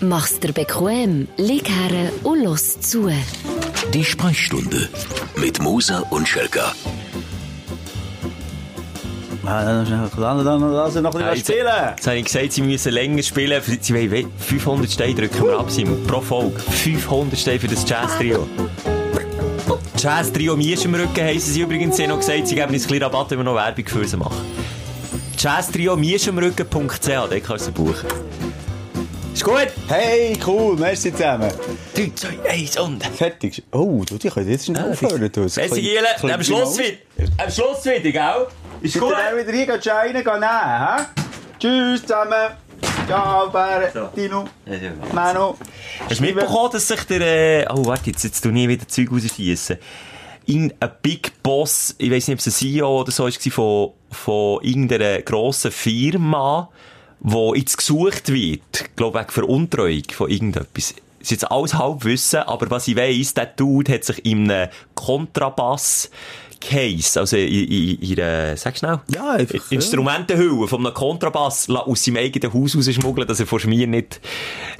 Mach's dir bequem, lieg her und los zu. Die Sprechstunde mit Musa und Schelka. Lass sie noch ein bisschen jetzt, spielen. jetzt habe ich gesagt, sie müssen länger spielen. Sie wollen 500 Steine drücken wir ab, Simon. Pro Folge. 500 Steine für das Jazz-Trio. Jazz-Trio Miesch im Rücken heissen sie übrigens. Sie haben noch gesagt, sie geben uns ein bisschen Rabatt, wenn wir noch Werbung für sie machen. Jazz-Trio Mieschimrücken.ch, da kannst du sie buchen. Ist gut? Hey, cool, merci zusammen. 3, 2, 1 und... Fertig. Oh, du, die können jetzt schnell Ah, aufhören. Merci, Giele. Am Schluss wieder. Am Schluss wieder, gell? Ist Gut. Dann wieder hier gehen, Scheine gehen nehmen, hä? Tschüss zusammen. Ciao, Bären, Dino, Manu. Hast du mitbekommen, dass sich der, oh, warte, jetzt, jetzt tu nie wieder Zeug rausschiessen. In ein Big Boss, ich weiss nicht, ob es ein CEO oder so war, von, von irgendeiner grossen Firma, wo jetzt gesucht wird, glaube wegen Veruntreuung von irgendetwas. Das ist jetzt alles Halbwissen, aber was ich weiss, der Dude hat sich in einem Kontrabass Case, also in, in, in einer, sag schnell. Ja, einfach, Instrumentenhülle von einem Kontrabass aus seinem eigenen Haus rausschmuggeln, dass er von Schmier nicht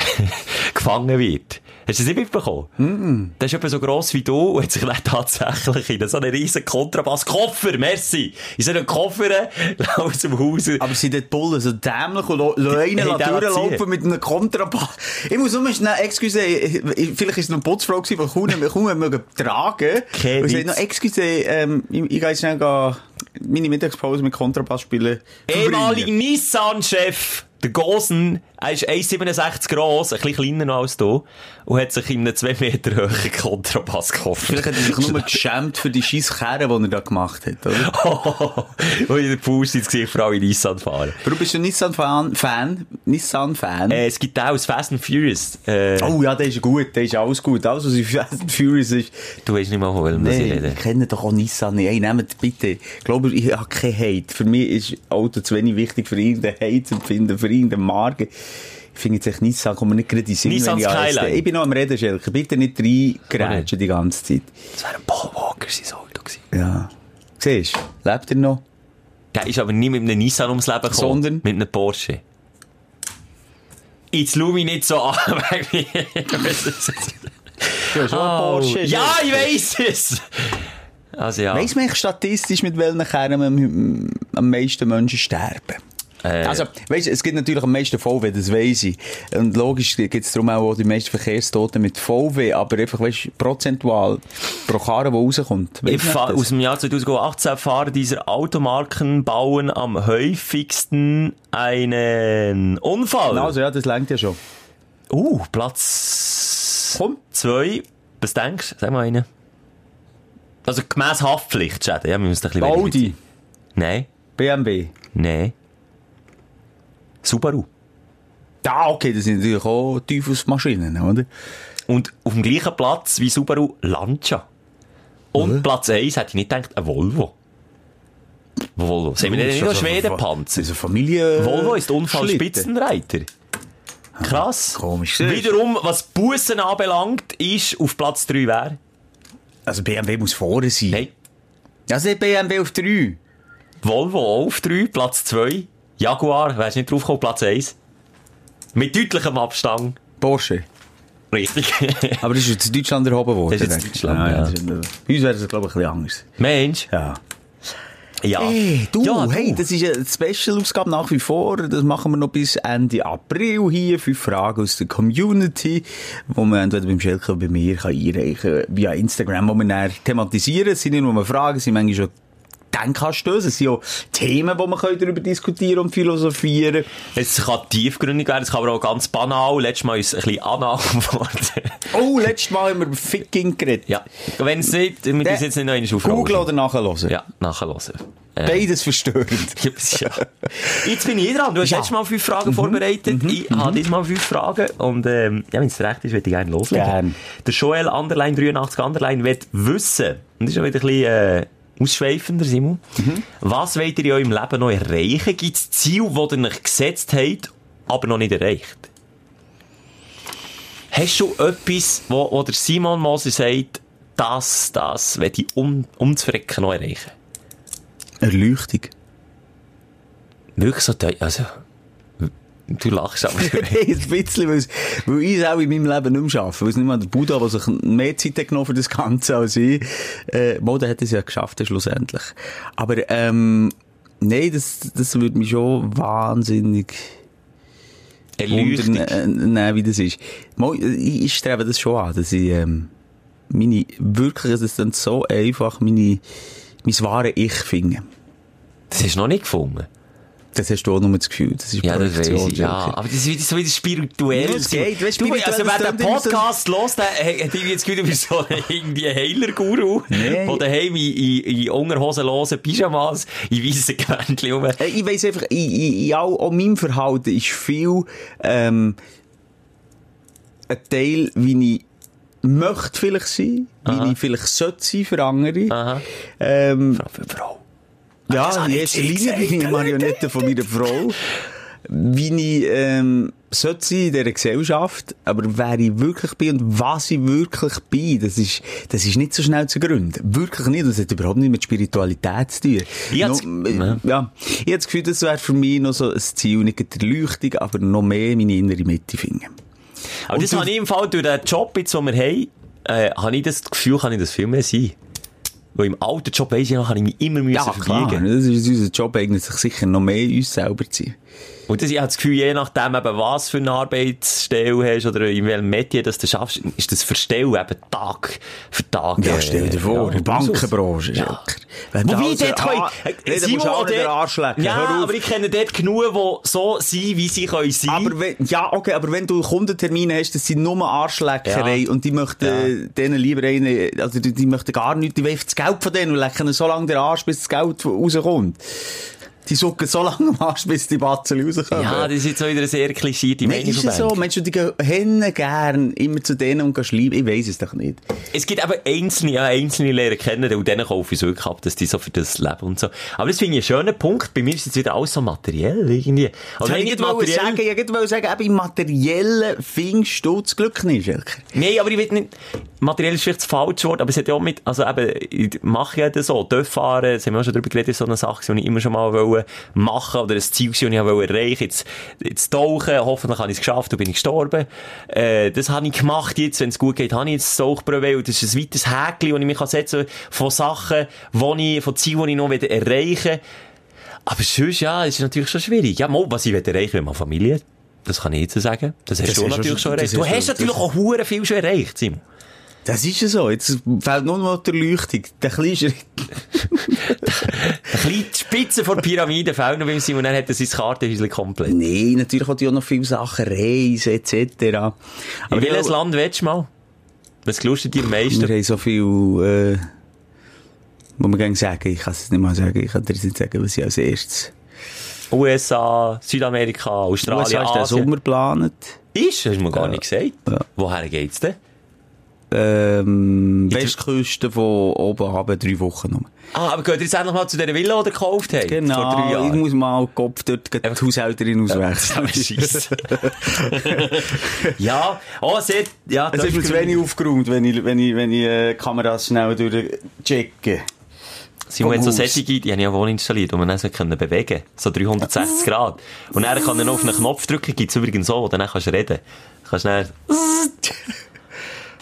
gefangen wird. Hast du das nicht mitbekommen? Mm Der ist etwa so gross wie du und hat sich dann tatsächlich in so einen riesen Kontrabass-Koffer, merci, in so einen Koffer aus dem Haus. Aber sind dort Bullen so dämlich und der durchlaufen mit einem Kontrabass? Ich muss nur schnell, excuse, ich- ich- vielleicht ist es noch eine Putzfrau gewesen, die kaum nicht kaum mögen tragen. Kein Und sie Witz. hat noch, excuse, ähm, ich, ich gehe jetzt schnell gehen, meine Mittagspause mit Kontrabass spielen. Ehemaliger Nissan-Chef, der Gosen, er ist 1,67 gross, ein bisschen kleiner noch als du, und hat sich in einem 2 Meter hohen Kontrabasskoffer. Vielleicht hat er sich nur geschämt für die scheiß Kerren, die er da gemacht hat, oder? Wo ich den Fuß ins Gesicht für alle Nissan fahren. Warum bist du Nissan-Fan? Fan? Nissan-Fan? Äh, es gibt auch das Fast and Furious. Äh, Oh ja, der ist gut, der ist alles gut. Alles, was in Fast and Furious ist. Du weißt nicht mal, von welchem das ich Nee, rede. ich kenne doch auch Nissan nicht. Hey, nehmt bitte. Ich glaube, ich habe keinen Hate. Für mich ist Auto zu wenig wichtig für irgendeinen Hate zu empfinden, für irgendeine Marke. Ich finde jetzt echt Nissan, kommt mir nicht gerade in Sinn, wenn ich alles-. Ich bin noch am Reden, Schelke. Bitte nicht reingrätschen die ganze Zeit. Das wäre ein Paul Walker sein Auto gewesen. Ja. Siehst du? Lebt er noch? Der ist aber nie mit einem Nissan ums Leben gekommen. Sondern? Mit einem Porsche. Jetzt schau mich nicht so an. mir. Du hast Oh, ja, ich weiss es! Also ja. Weiss man statistisch, mit welchen Kernen am meisten Menschen sterben? Äh, Also, weißt du, es gibt natürlich am meisten VW, das weiss ich. Und logisch gibt es darum auch die meisten Verkehrstoten mit VW, aber einfach, weißt du, prozentual pro Karre, die rauskommt. Ich aus dem Jahr 2018 fahren dieser Automarken bauen am häufigsten einen Unfall. Also, ja, das längt ja schon. Uh, Platz Komm. zwei. Was denkst du? Sag mal einen. Also gemäss Haftpflichtschäden, ja, wir müssen ein bisschen Audi. Nein, BMW. nein. Subaru. Ja, okay, das sind natürlich auch Teufelsmaschinen, oder? Und auf dem gleichen Platz wie Subaru Lancia. Und Platz 1 hätte ich nicht gedacht, ein Volvo. Volvo. Sehen wir nicht noch Schwedenpanzer? Also Familie... Volvo ist. Unfallspitzenreiter. Krass. Komisch. Wiederum, was Bussen anbelangt, ist auf Platz 3 wer? Also BMW muss vorne sein. Nein. Also BMW auf 3. Volvo auch auf 3, Platz 2. Jaguar, wärst nicht drauf gekommen, Platz 1. Mit deutlichem Abstand. Porsche. Richtig. Aber das ist jetzt in Deutschland erhoben worden. Das ist jetzt. Deutschland, ja. ist, bei uns wäre das, glaube ich, ein bisschen anders. Mensch. Ja. Ja. Hey, du, ja, hey, das ist eine Special-Ausgabe nach wie vor. Das machen wir noch bis Ende April hier. Fünf Fragen aus der Community, wo man entweder beim Schelke oder bei mir kann einreichen kann, via Instagram, wo wir dann thematisieren. Es sind nicht nur Fragen, es sind manchmal schon Denkanstöße. Es sind auch Themen, wo man darüber diskutieren und philosophieren Es kann tiefgründig werden, es kann aber auch ganz banal. Letztes Mal ist es ein bisschen anal geworden. Oh, letztes Mal haben wir über Ficking geredet. ja. Wenn es nicht, wir müssen jetzt nicht noch einmal aufrollen. Google oder nachhören? Ja, nachhören. Äh, Beides verstörend. ja. Jetzt bin ich dran. Du hast Ja. letztes Mal fünf Fragen vorbereitet. Ich habe diesmal fünf Fragen. Und ähm, ja, wenn es recht ist, würde ich gerne loslegen. Gern. Der Joel Underline 83 Underline will wissen, und das ist ja wieder ein bisschen äh, ausschweifender, Simon, was wollt ihr in eurem Leben noch erreichen? Gibt es Ziele, die ihr euch gesetzt habt, aber noch nicht erreicht? Hast du etwas, wo, wo der Simon Moser sagt, das, das will ich um, umzufrecken noch erreichen? Erleuchtung. Wirklich so, also, Du lachst aber. Nein, ein bisschen, weil's, weil ich es auch in meinem Leben nicht mehr schaffe. Weil es nicht mal der Buddha, der sich mehr Zeit hat genommen für das Ganze als ich. Äh, Mode hat es ja geschafft, schlussendlich. Aber, ähm, nein, das, das würde mich schon wahnsinnig Erleuchtung. wundern, äh, wie das ist. Mal, ich, ich strebe das schon an, dass ich, ähm, meine, wirklich, es ist dann so einfach, meine, mein wahre Ich finde. Das hast du noch nicht gefunden. Das hast du auch nur das Gefühl. Das ist Ja, das Projektion, ich, ja. Aber das ist wieder so wieder spirituell. Ja, es geht, weißt du, also spirituell, das immer so- Podcast hört, der hat irgendwie das Gefühl, du bist so irgendwie Heiler-Guru, der daheim in, in, in unterhosenlosen Pyjamas, in weissen Gewändchen rum. Ich weiss einfach, ich, ich, ich auch, meinem Verhalten ist viel, ähm, ein Teil, wie ich möchte vielleicht sein, wie ich vielleicht sollte sein für andere. Aha. Ähm, Frau für Frau. Ja, in erster Linie bin ich eine Marionette von meiner Frau. Wie ich, ähm, sollte sein in dieser Gesellschaft, aber wer ich wirklich bin und was ich wirklich bin, das ist, das ist nicht so schnell zu gründen. Wirklich nicht. Das hat überhaupt nicht mit Spiritualität zu tun. Ich Noch- Ja. ja. Ich habe das Gefühl, das wäre für mich noch so ein Ziel, nicht die Erleuchtung, aber noch mehr meine innere Mitte finden. Aber Und das habe ich im Fall durch den Job, jetzt, den wir haben, äh, habe ich das Gefühl, kann ich das viel mehr sein. Weil im alten Job weiss ich noch, habe ich mich immer müssen Ja, klar. Das ist unser Job eigentlich, sich sicher noch mehr uns selber zu sein. Und das, ich habe das Gefühl, je nachdem, eben, was für eine Arbeitsstelle hast oder in welchem Metier das du schaffst, ist das Verstellen eben Tag für Tag. Ja, äh, stell dir vor, ja, in der Bankenbranche, Ja. Wenn du Wobei, also- dort können, äh, Simon nicht den Arsch lecken. Ja, aber ich kenne dort genug, die so sind, wie sie können sein. Aber wenn, ja, okay, aber wenn du Kundentermine hast, das sind nur Arschleckerei Ja. und die möchten Ja. denen lieber einen, also die, die möchten gar nichts, die wollen einfach das Geld von denen und lecken so lange den Arsch, bis das Geld rauskommt. Die suchen so lange am Arsch, bis die Batzel rauskommen. ja, das ist jetzt so wieder eine sehr klischierte Meinung ist von es so? Du, die gehen hin gern immer zu denen und schreiben? Ich weiss es doch nicht. Es gibt aber einzelne, ja, einzelne Lehrer kennen, und denen kaufe ich es wirklich ab, dass die so für das leben und so. Aber das finde ich einen schönen Punkt. Bei mir ist jetzt wieder alles so materiell, irgendwie. Also, ich nicht wollte sagen, ich wollte sagen, eben im Materiellen findest du das Glück nicht, Schelker. Nein, aber ich will nicht, materiell ist vielleicht das falsche Wort, aber es hat ja auch mit, also eben, ich mache ja das so, Dörf fahren, das haben wir auch schon drüber geredet, ist so eine Sache, die ich immer schon mal wollte machen oder ein Ziel, das ich wollte erreichen, jetzt, jetzt tauchen, hoffentlich habe ich es geschafft, und bin ich gestorben. Äh, das habe ich gemacht jetzt, wenn es gut geht, habe ich jetzt das Tauchbrevet, und das ist ein weites Häkchen, das ich mich setzen kann von Sachen, wo ich, von Zielen, die ich noch erreichen will. Aber sonst, ja, es ist natürlich schon schwierig. Ja, mal, was ich will erreichen, wenn man Familie das kann ich jetzt sagen. Das hast Das du natürlich schon- erreicht. Du hast natürlich auch hure viel schon erreicht, Simon. Das ist ja so. Jetzt fehlt nur noch die Erleuchtung. Der kleine Schritt. Bisschen die Spitze von der Pyramide fehlt noch beim Simon, dann hat er sein Kartenhäuschen komplett. Nein, natürlich hat ich auch noch viele Sachen, Reisen, etc. In Aber welches ja, Land willst du mal? Was gelustet dir am meisten? Wir haben so viel, äh, wo man gerne sagen, ich kann es nicht mal sagen, ich kann dir nicht sagen, was ich als erstes. USA, Südamerika, Australien, USA ist der. Sommer geplant. Ist? Hast du mir gar Ja. nicht gesagt. Ja. Woher geht's denn? Ähm, Westküste von oben haben drei Wochen noch. Ah, aber ihr jetzt endlich mal zu dieser Villa, die ihr gekauft habt? Vor drei Genau, ich muss mal den Kopf dort die Haushälterin auswechseln. Ja, oh, sehr, ja, Es ist mir zu wenig aufgeräumt, wenn ich, wenn ich, wenn ich äh, Kameras schnell durchchecke. Simon hat so. Sättige, die habe ich ja wohl installiert, wo man dann so können bewegen So 360 Grad. Und dann kann er noch auf einen Knopf drücken, gibt's übrigens so, wo dann kannst du reden. Kannst dann...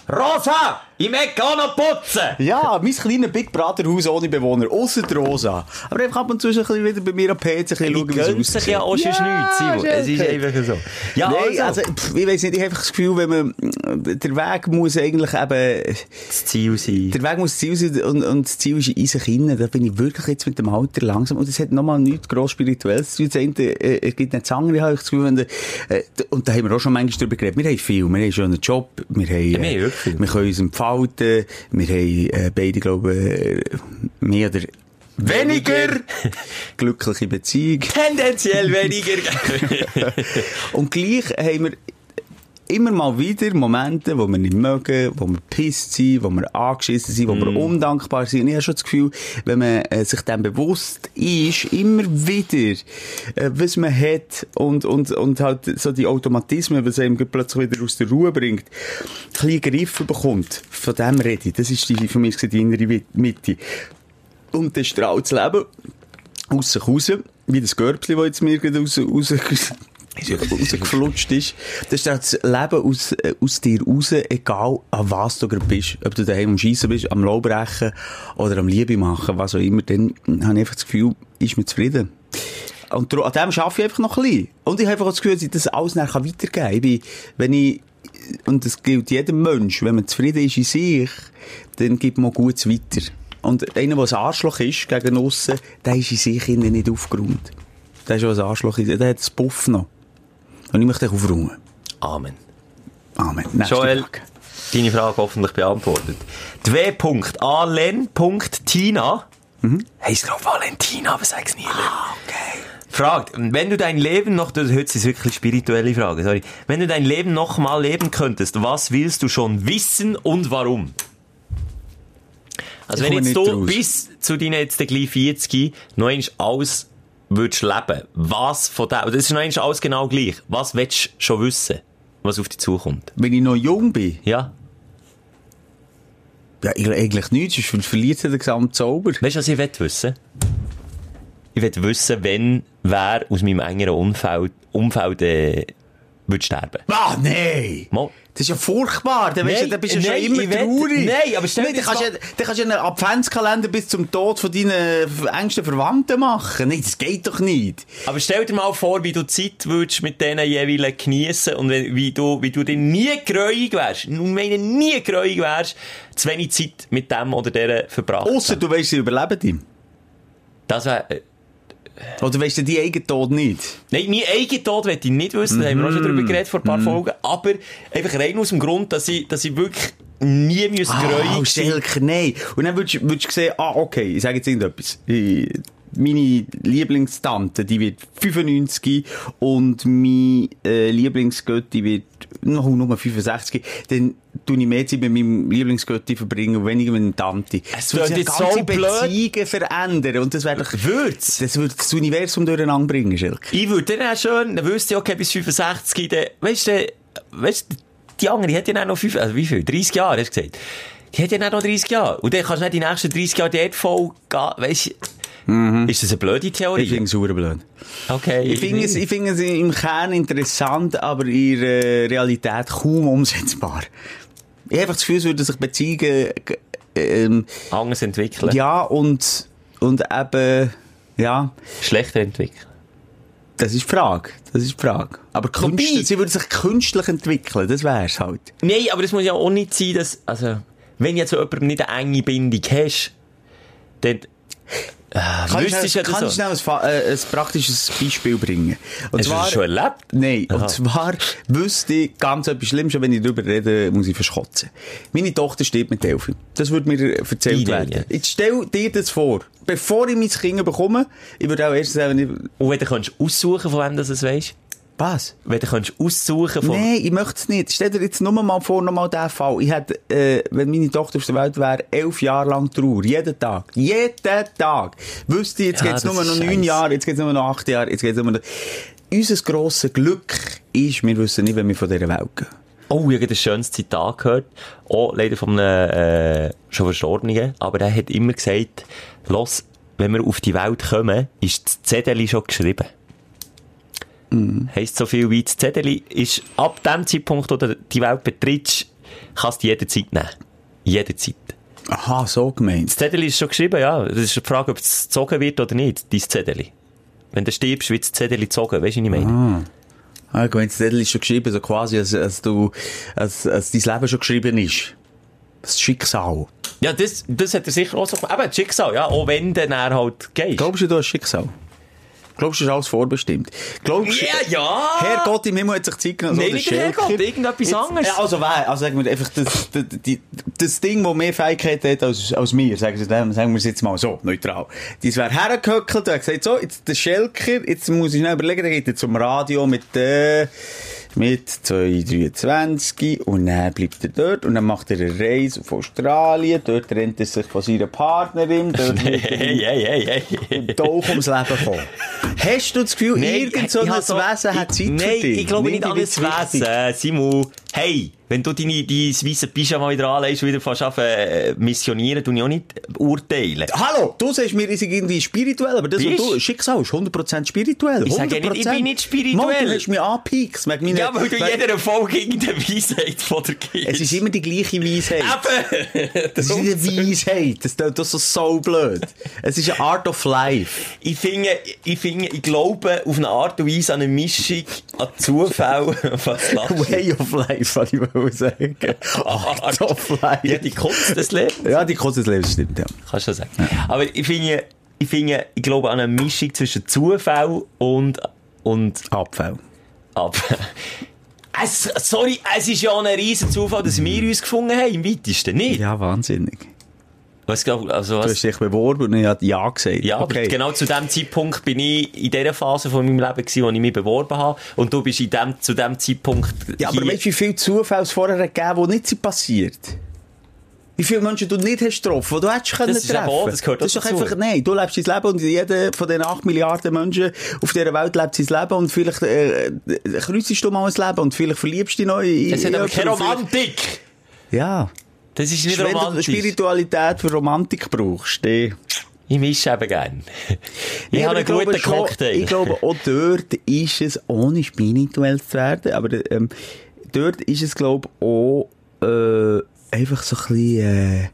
Rosa! Ich möchte auch noch putzen! Ja, mein kleines Big Brother Haus ohne Bewohner, die Rosa. Aber einfach ab und zu ein bisschen wieder bei mir am PC ein bisschen schauen, wie es aussieht. ja auch schon nichts, Simon. Es ist einfach so. Ja, Nein, also, also, pff, ich weiss nicht, ich habe einfach das Gefühl, wenn man, der Weg muss eigentlich eben, das Ziel sein. der Weg muss das Ziel sein und, und das Ziel ist in sich hinein. Da bin ich wirklich jetzt mit dem Alter langsam. Und das hat nochmal nichts gross Spirituelles zu tun. Das äh, es gibt nicht andere, habe ich das Gefühl. Wenn der, äh, und da haben wir auch schon manchmal drüber geredet. Wir haben viel. Wir haben einen schönen Job. Wir haben, Ja, äh, wir können uns entfalten. Wir haben äh, beide, glaube ich, äh, mehr oder weniger glückliche Beziehung. Tendenziell weniger. Und gleich haben wir immer mal wieder Momente, wo wir nicht mögen, wo wir pisst sind, wo wir angeschissen sind, wo wir Mm. undankbar sind. Und ich habe schon das Gefühl, wenn man äh, sich dem bewusst ist, immer wieder, äh, was man hat und, und, und halt so die Automatismen, was einem plötzlich wieder aus der Ruhe bringt, ein bisschen Griff bekommt. Von dem rede ich. Das ist die, für mich die innere Mitte. Und dann strahlt das Leben aus sich raus, wie das Görbchen, das jetzt mir gerade raus, raus rausgeflutscht ist. Das ist das Leben aus, äh, aus dir raus, egal an was du gerade bist. Ob du daheim am Schiessen bist, am Laubrechen oder am Liebe machen, was auch immer, dann habe ich einfach das Gefühl, ist mir zufrieden. Und an dem arbeite ich einfach noch ein bisschen. Und ich habe einfach das Gefühl, dass ich das alles nachher weitergeben kann. Ich bin, wenn ich, und das gilt jedem Mensch, wenn man zufrieden ist in sich, dann gibt man Gutes weiter. Und einer, der ein Arschloch ist gegen aussen, der ist in sich innen nicht aufgeräumt. Der ist schon ein Arschloch, der hat das Puff noch. Und ich möchte dich aufräumen. Amen. Amen. Nächste Joel, Frage. deine Frage hoffentlich beantwortet. W.alen.tina. Mhm. Heisst glaub Valentina, aber sag's nie. Ah, okay. Fragt, wenn du dein Leben noch, das heute ist wirklich spirituelle Frage, sorry. Wenn du dein Leben noch mal leben könntest, was willst du schon wissen und warum? Also Ich wenn jetzt du raus. bis zu deinen jetzt gleich 40 noch alles würdest leben, was von dem, das ist noch einmal alles genau gleich, was willst du schon wissen, was auf dich zukommt? Wenn ich noch jung bin, Ja? ja, ich- eigentlich nichts, sonst verliert er den gesamten Zauber. Weißt du, was ich will wissen? Ich will wissen, wenn wer aus meinem engeren Umfeld, Umfeld äh, würde sterben. Ah, nein! Mal. Das ist ja furchtbar. Dann, Nein, dann bist du nein, schon immer traurig. nein, aber stell dir Nein, das kannst, du, ja- dann kannst du ja einen Adventskalender bis zum Tod von deinen engsten Verwandten machen. Nein, das geht doch nicht. Aber stell dir mal vor, wie du Zeit würdest mit denen jeweils geniessen und wie du, wie du dir nie gräuig wärst, ich meine nie gräuig wärst, zu wenig Zeit mit dem oder der verbracht. Ausser du weißt, sie überleben die. Das wär, äh, Oder weißt du die eigenen Tod nicht? Nein, mein eigener Tod will ich nicht wissen, da haben wir auch schon Mhm. drüber geredet vor ein paar Folgen, aber einfach rein aus dem Grund, dass ich, dass ich wirklich nie müssen Ah. Schelker, nein. Und dann würdest, du- würdest du sehen, ah, okay, ich sage jetzt irgendetwas. Ich, meine Lieblingstante, die wird 95 und meine äh, Lieblingsgötti wird noch nur 65. Dann tue ich mehr Zeit mit meinem Lieblingsgötti verbringen und weniger mit der Tante. Es Das würde jetzt ganze so blöd. Beziehungen verändern und das wäre doch... Würd's? Das würde das Universum durcheinander bringen, Schelker. Ich würde dann auch schön, dann wüsste ich, okay, bis 65, dann, weißt du, weißt du, die andere, die hat ja dann noch fünf, also wie viel? 30 Jahre, hast du gesagt? Die hat ja dann noch 30 Jahre. Und dann kannst du nicht die nächsten 30 Jahre dort voll gehen, weißt du? Ist das eine blöde Theorie? Ich finde es super blöd. okay. Ich finde es, ich finde es im Kern interessant, aber in der Realität kaum umsetzbar. Ich habe einfach das Gefühl, es würden sich Beziehungen, g- ähm, anders entwickeln. ja, und, und eben, ja, Schlechter entwickeln. das ist die Frage. Das ist die Frage. Aber künstlich, sie würden sich künstlich entwickeln, das wär's halt. Nein, aber es muss ja auch nicht sein, dass, also, wenn jetzt so jemandem nicht eine enge Bindung hast, dann, Kannst du wüsstest du ja das so. schnell ein, äh, ein praktisches Beispiel bringen? Und Hast du das schon erlebt? Nein, Aha. und zwar wüsste ich ganz etwas Schlimmes, wenn ich darüber rede, muss ich verschkotzen. Meine Tochter steht mit Elfi. Das wird mir erzählt Idee, werden. ja. Jetzt stell dir das vor. Bevor ich mein Kind bekomme, ich würde auch erst sagen, wenn ich, Und wenn du kannst aussuchen, von wem du es weisst? Was? Wenn du kannst aussuchen von... Nein, ich möchte es nicht. Stell dir jetzt nur mal vor, noch mal diesen Fall. Ich hätte, äh, wenn meine Tochter auf der Welt wäre, elf Jahre lang Trauer. Jeden Tag. Jeden Tag. Wüsste ich, jetzt Ja, geht's das nur noch neun. Jahre, jetzt geht's nur noch acht Jahre, jetzt geht's nur noch... Unser grosses Glück ist, wir wissen nicht, wenn wir von dieser Welt gehen. Oh, ich habe ein schönes Zitat gehört. Auch leider von einem, äh, schon Verstorbenen. Aber er hat immer gesagt, los, wenn wir auf die Welt kommen, ist das Zettel schon geschrieben. Mhm. Heisst so viel wie das Zettel ist, ab dem Zeitpunkt, wo du die Welt betrittst, kannst du jederzeit nehmen. Jederzeit. Aha, so gemeint. Das Zettel ist schon geschrieben, ja. Das ist die Frage, ob es gezogen wird oder nicht, dein Zettel. Wenn du stirbst, wird das Zettel gezogen. Weißt du, was ich meine? Ah, ich meine, das Zettel ist schon geschrieben, so quasi, als, als du, als, als dein Leben schon geschrieben ist. Das Schicksal. Ja, das, das hat er sicher auch so gemacht. Aber das Schicksal, ja. Auch wenn dann er halt geht. Glaubst du, du hast Schicksal? Glaubst du, das ist alles vorbestimmt? Glaubst du, Ja, ja! Herrgott im Himmel hat sich Zeit genommen, Nein, nicht Herrgott, Schelker. irgendetwas anderes. Ja, also wer? Also sagen wir einfach, das, das, das Ding, das mehr Fähigkeiten hat als, als mir, sagen wir, sagen wir es jetzt mal so, neutral. Das wäre hergehöckelt und hat gesagt, so, jetzt der Schelker, jetzt muss ich schnell überlegen, der geht jetzt zum Radio mit, äh, mit 223 und dann bleibt er dort und dann macht er eine Reise auf Australien, dort trennt er sich von seiner Partnerin, dort er Hey, hey, hey. Tauch ums Leben kommen. Hast du das Gefühl, irgend so ein Wesen hat Zeit Nein, für dich? ich glaube nicht an wichtig. Wesen. Simon, Hey, wenn du deine, dein weisse Pyjama wieder anlegst und wieder fast auf, äh, missionieren, tu ich auch nicht urteilen. Hallo, du sagst mir, ich sei irgendwie spirituell, aber das, was du, Schicksal ist 100% spirituell. Ich sage ja nicht, ich bin nicht spirituell. Mann, du hast mich angepiekst. meiner- Ja, weil du jeder Folge irgendeine Weisheit von der gibst. Es ist immer die gleiche Weisheit. Eben! Es ist eine Weisheit. Das das so, so blöd. Es ist eine Art of life. Ich finde, ich finde, ich glaube auf eine Art und Weise an eine Mischung, an Zufall, was? Way of life, was ich will sagen. Art of life. Ja, die Kunst des Lebens. Ja, die Kunst des Lebens stimmt, ja. Kannst du schon sagen. Aber ich finde, ich finde, ich glaube an eine Mischung zwischen Zufall und, und Abfall. ab. Es, sorry, es ist ja ein riesen Zufall, dass wir uns gefunden haben, im weitesten, nicht? Ja, wahnsinnig. Was, glaub- also Du was? hast dich beworben und ich habe Ja gesagt. Ja, aber okay. genau zu dem Zeitpunkt bin ich in der Phase von meinem Leben gewesen, wo ich mich beworben habe. Und du bist in dem, zu dem Zeitpunkt Ja, aber hier- weißt du, wie viele Zufälle es vorher gegeben die nicht sind passiert? Wie viele Menschen du nicht hast getroffen, die du hättest können Das treffen auch- das gehört Das ist doch einfach, nein, du lebst dein Leben und jeder von den 8 Milliarden Menschen auf dieser Welt lebt sein Leben und vielleicht äh, kreuzest du mal ein Leben und vielleicht verliebst du dich neu in Es hat aber in keine. Romantik! Ja. Das ist nicht Wenn du romantisch. Spiritualität für Romantik brauchst, dann... Ich mische eben gern. Ich Ja, habe einen guten schon- Cocktail. Ich glaube, auch dort ist es, ohne spirituell zu werden, aber ähm, dort ist es, glaube ich, auch äh, einfach so ein bisschen äh,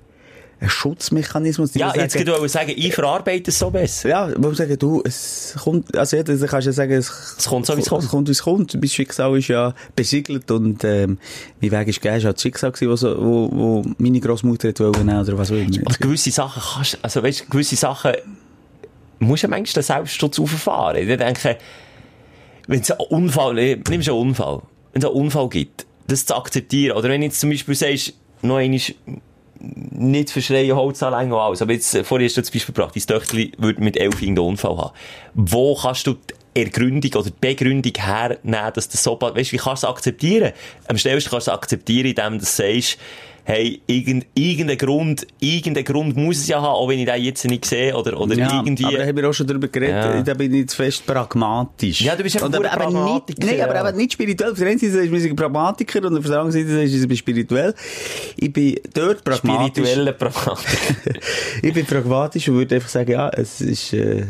ein Schutzmechanismus. Die ja, sagen, jetzt würde ich sagen, ich verarbeite es so besser. ja, man sagen, du, es kommt, also ja, du kannst ja sagen, es, Es kommt so, wie es kommt. Es kommt, wie es kommt. Mein Schicksal ist ja besiegelt und, ähm, mein Weg ist gegeben, es war das Schicksal gewesen, wo, wo, meine Grossmutter hat wollen, oder was auch immer. Also gewisse Sachen kannst, also weißt, gewisse Sachen musst du manchmal den Selbstschutz auffahren. Ich denke, wenn es einen Unfall, nimm einen Unfall, wenn es einen Unfall gibt, das zu akzeptieren, oder wenn du jetzt zum Beispiel sagst, noch einmal, nicht verschreien, Holzanlänge und alles, aber jetzt, äh, vorher hast du das Beispiel gebracht, dein Töchterchen würde mit elf irgendeinen Unfall haben. Wo kannst du die Ergründung oder die Begründung hernehmen, dass das so, weißt du, wie kannst du es akzeptieren? Am schnellsten kannst du es akzeptieren, indem du sagst, hey, irgend, irgendein Grund, irgendein Grund muss es ja haben, auch wenn ich den jetzt nicht sehe, oder, oder Ja, irgendwie. aber da haben wir auch schon drüber geredet, Ja. da bin ich zu fest pragmatisch. Ja, du bist einfach Und aber, ein aber nicht, nein, aber ja. eben nicht spirituell. Auf der einen Seite wir sind Pragmatiker und auf der anderen Seite wir sind spirituell. Ich bin dort pragmatisch. spirituelle Pragmatiker. ich bin pragmatisch und würde einfach sagen, ja, es ist äh,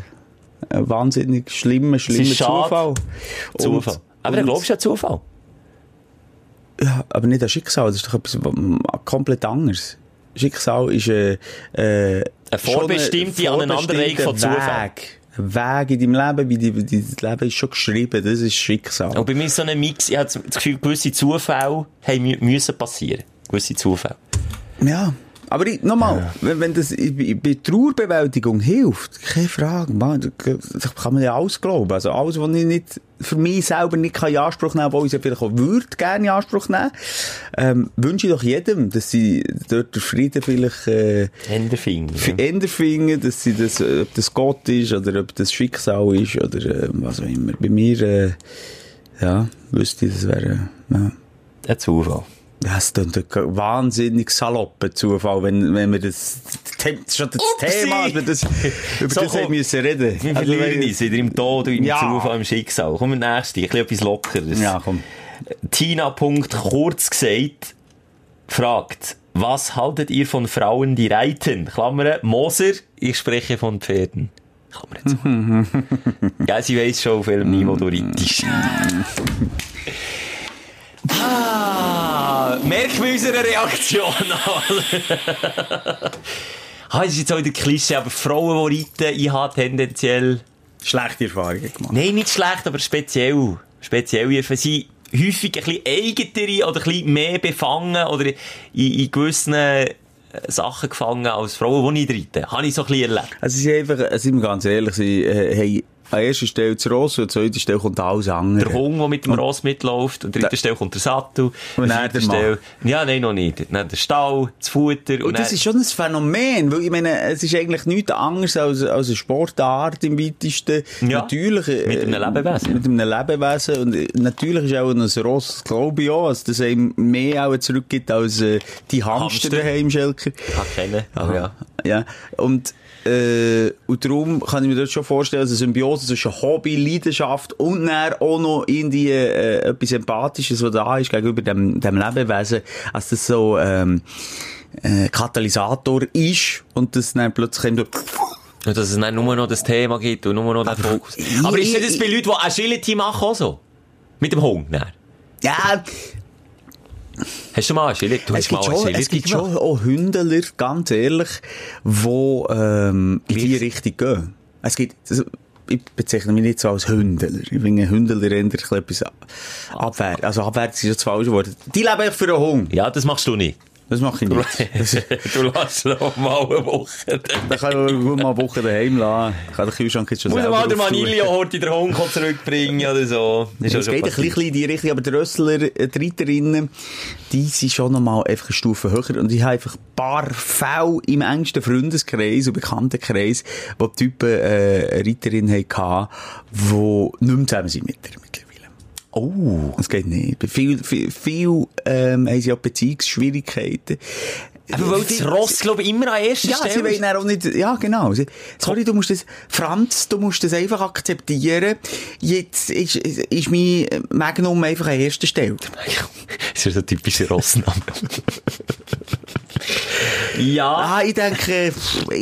ein wahnsinnig schlimmer, schlimmer ist. Zufall. Zufall. Aber dann glaubst du an Zufall. Ja, aber nicht an Schicksal, das ist doch etwas ähm, komplett anderes. Schicksal ist äh, äh, Eine vorbestimmte ein Aneinanderreihung von. Weg. Ein Weg in deinem Leben, wie die, wie dein Leben ist schon geschrieben, das ist Schicksal. Und bei mir ist so ein Mix, ich habe das Gefühl, gewisse Zufälle haben mü- müssen passieren. Gewisse Zufälle. Ja. Aber ich, nochmal, wenn, wenn das bei Trauerbewältigung hilft, keine Frage, man, kann man ja alles glauben. Also alles, was ich nicht, für mich selber nicht kann in Anspruch nehmen, wo ich es ja vielleicht auch würde gerne in Anspruch nehmen, ähm, wünsche ich doch jedem, dass sie dort den Frieden vielleicht, äh, Händefinger. für Ende finden, dass sie das, äh, ob das Gott ist oder ob das Schicksal ist oder äh, was auch immer. Bei mir, äh, ja, wüsste ich, das wäre, ja. Ein Zufall. Das ist ein wahnsinnig salopper Zufall, wenn, wenn wir das, das schon das Upsi! Thema, wir das, über So, das komm. müssen reden. Wir Also, verlieren uns wieder im Tod, im Ja. Zufall, im Schicksal. Kommen wir nächste, ein bisschen etwas Lockeres. Ja, komm. Tina. Punkt, kurz gesagt, fragt, was haltet ihr von Frauen, die reiten? Klammern, Moser, ich spreche von Pferden. Klammern zu. ja, sie weiss schon, auf welchem Niveau du reitest. ah, merken wir unsere Reaktion an. ah, das ist jetzt auch wieder Klischee, aber Frauen, die reiten, ich habe tendenziell Schlechte Erfahrungen gemacht. Nein, nicht schlecht, aber speziell. Speziell, wenn sie häufig ein bisschen eigenere oder ein bisschen mehr befangen oder in, in gewissen äh, Sachen gefangen als Frauen, die nicht reiten. Habe ich so ein bisschen erlebt. Also, sie einfach, sind wir ganz ehrlich, sie äh, haben an erster Stelle das Ross und an zweiter Stelle kommt alles andere. Der Hund, der mit dem Ross mitläuft, an dritter Stelle kommt der Sattel. Und an vierter. Stelle, ja, nein, noch nicht. Dann der Stall, das Futter. Und, Und das dann- ist schon ein Phänomen, weil ich meine, es ist eigentlich nichts anderes als, als eine Sportart im weitesten. Ja, natürlich. äh, mit einem Lebewesen. Mit einem Lebewesen. Und äh, natürlich ist auch ein Ross, glaube ich auch, dass das einem mehr auch zurückgibt als äh, die Hamster Hamster. daheim, Schelker. kann kennen. Aber ja. ja. Und, äh, und darum kann ich mir das schon vorstellen, dass eine Symbiose zwischen Hobby, Leidenschaft und dann auch noch irgendwie äh, etwas Empathisches, was da ist gegenüber dem, dem Lebewesen, als das so ähm, äh, Katalysator ist und das dann plötzlich eben Und dass es dann nur noch das Thema gibt und nur noch den Fokus. Aber ist das bei Leuten, die Agility machen, auch so? Mit dem Hund, ne? Ja, Hast du mal Agility? Du es hast mal schon, Agility es gibt schon auch Hündler, ganz ehrlich, die ähm, in die Gleich. Richtung gehen. Es gibt, also, ich bezeichne mich nicht so als Hündler. Ich finde Hündler eher ein etwas abwärts. Also abwärts ist jetzt das falsche Wort. Die leben echt für einen Hund. Ja, das machst du nicht. Das mache ich nicht. du lässt noch mal eine Woche. Da kann ich gut mal eine Woche daheim lassen. Ich kann den Kühlschrank jetzt schon Muss selber mal der auftun. Manilio heute den Hund zurückbringen oder so. Ist Es auch geht ein bisschen in die Richtung, aber die Rössler, äh, die Reiterinnen, die sind schon nochmal einfach eine Stufe höher. Und ich habe einfach ein paar Fälle im engsten Freundeskreis und Bekanntenkreis, wo die Typen äh, eine Reiterin hatten, die nicht mehr zusammen sind mit mittlerweile. Oh. Das geht nicht. Bei viel, viel, viel ähm, haben sie auch Beziehungsschwierigkeiten. Aber weil das Ross, glaube ich, immer an erster Ja, sie Stelle wollen ist. auch nicht, ja, genau. Sie, sorry, du musst das, Franz, du musst das einfach akzeptieren. Jetzt ist, ist mein Magnum einfach an erster Stelle. Das ist so ein typischer Rossname. ja. Ah, ich denke,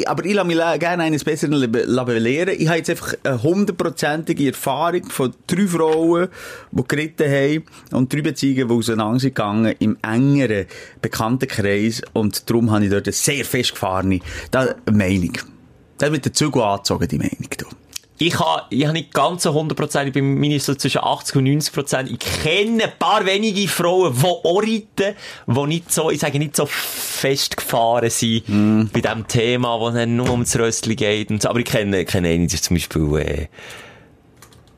aber ich lasse mich gerne eines Besseren belehren. Ich habe jetzt einfach eine hundertprozentige Erfahrung von drei Frauen, die geritten haben und drei Beziehungen, die auseinander sind gegangen im engeren Bekanntenkreis und darum habe ich dort eine sehr festgefahrene Meinung. Das mit den Zügeln angezogen, die Meinung. Du. Ich habe, ich habe nicht ganz so 100%, ich bin so zwischen 80 und 90%. Ich kenne ein paar wenige Frauen, die auch reiten, die nicht so, ich sage nicht so festgefahren sind bei diesem Thema, wo dann nur ums Röstli geht und so. Aber ich kenne, kenne eine, die zum Beispiel, äh,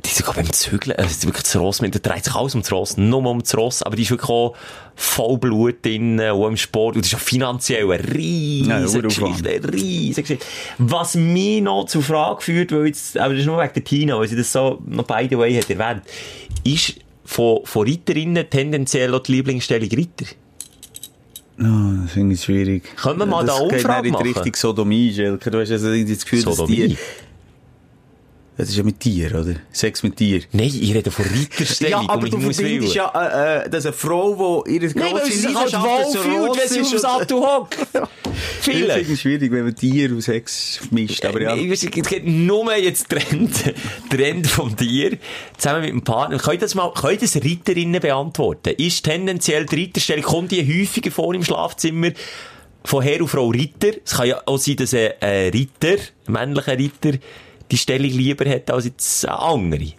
die ist sogar beim Zügeln, also das ist wirklich das Ross, mit, der dreht sich alles um das Ross, nur um das Ross, aber die ist wirklich auch voll Blut drin, auch im Sport, und das ist auch finanziell eine riesige Geschichte, eine riesige Geschichte. Was mich noch zur Frage führt, weil jetzt, aber das ist nur wegen der Tina, weil sie das so noch by the way hat erwähnt, ist von, von Reiterinnen tendenziell auch die Lieblingsstellung Ritter? Oh, das finde ich schwierig. Können wir mal das da geht Umfrage dann in die machen? Richtung Sodomie, Schelker. Du hast also irgendwie das Gefühl, dass Sodomie? die... Das ist ja mit Tier, oder? Sex mit Tier. Nein, ich rede von Ritterstellung. Ja, aber du verbindest ja, äh, äh, dass eine Frau, die ihre sich halt wohlfühlt, wenn sie auf dem Sattel hockt. Vielleicht. es schwierig, wenn man Tier und Sex mischt, aber ja. Ich weiß, es geht nur jetzt Trend, Trend vom Tier, zusammen mit dem Partner. Könnt ihr das mal, könnt ihr das Reiterinnen beantworten? Ist tendenziell die Ritterstellung, kommt die häufiger vor im Schlafzimmer von Herr und Frau Ritter? Es kann ja auch sein, dass ein, ein Ritter, ein männlicher Ritter, die Stellung lieber hat als jetzt andere.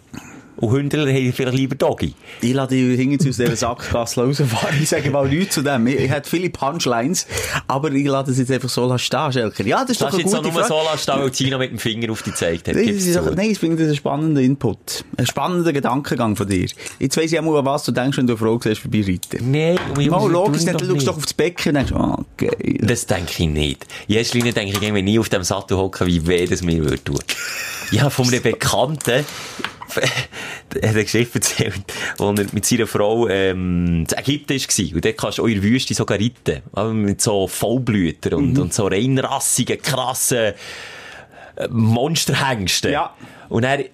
Und Hündler haben vielleicht lieber Doggy. Ich lasse dich hinten aus dieser Sackgasse rausfahren. Ich sage mal nichts zu dem. Ich, ich hätte viele Punchlines, aber ich lasse das jetzt einfach so stehen, Schelker. Ja, das ist Das doch ist eine jetzt auch gute nur Frage. so lassen, weil Tina mit dem Finger auf dich gezeigt hat. Das ist doch, nein, ich finde das ein spannender Input. Ein spannender Gedankengang von dir. Jetzt weiss ich auch mal, an was du denkst, wenn du eine Frau siehst, vorbei reiten. Nein, Mal logisch, dann doch schaust du doch aufs Becken und denkst, ah, geil. Das denke ich nicht. Erster Linie denke ich irgendwie nie auf dem Sattel hocken, wie weh das mir würde tun. Habe von einem Bekannten, hat eine Geschichte erzählt, wo er mit seiner Frau, ähm, in Ägypten war. Und dort kannst du auch in der Wüste sogar reiten. Aber mit so Vollblütern und, und so reinrassigen, krassen äh, Monsterhengsten. Ja. Und er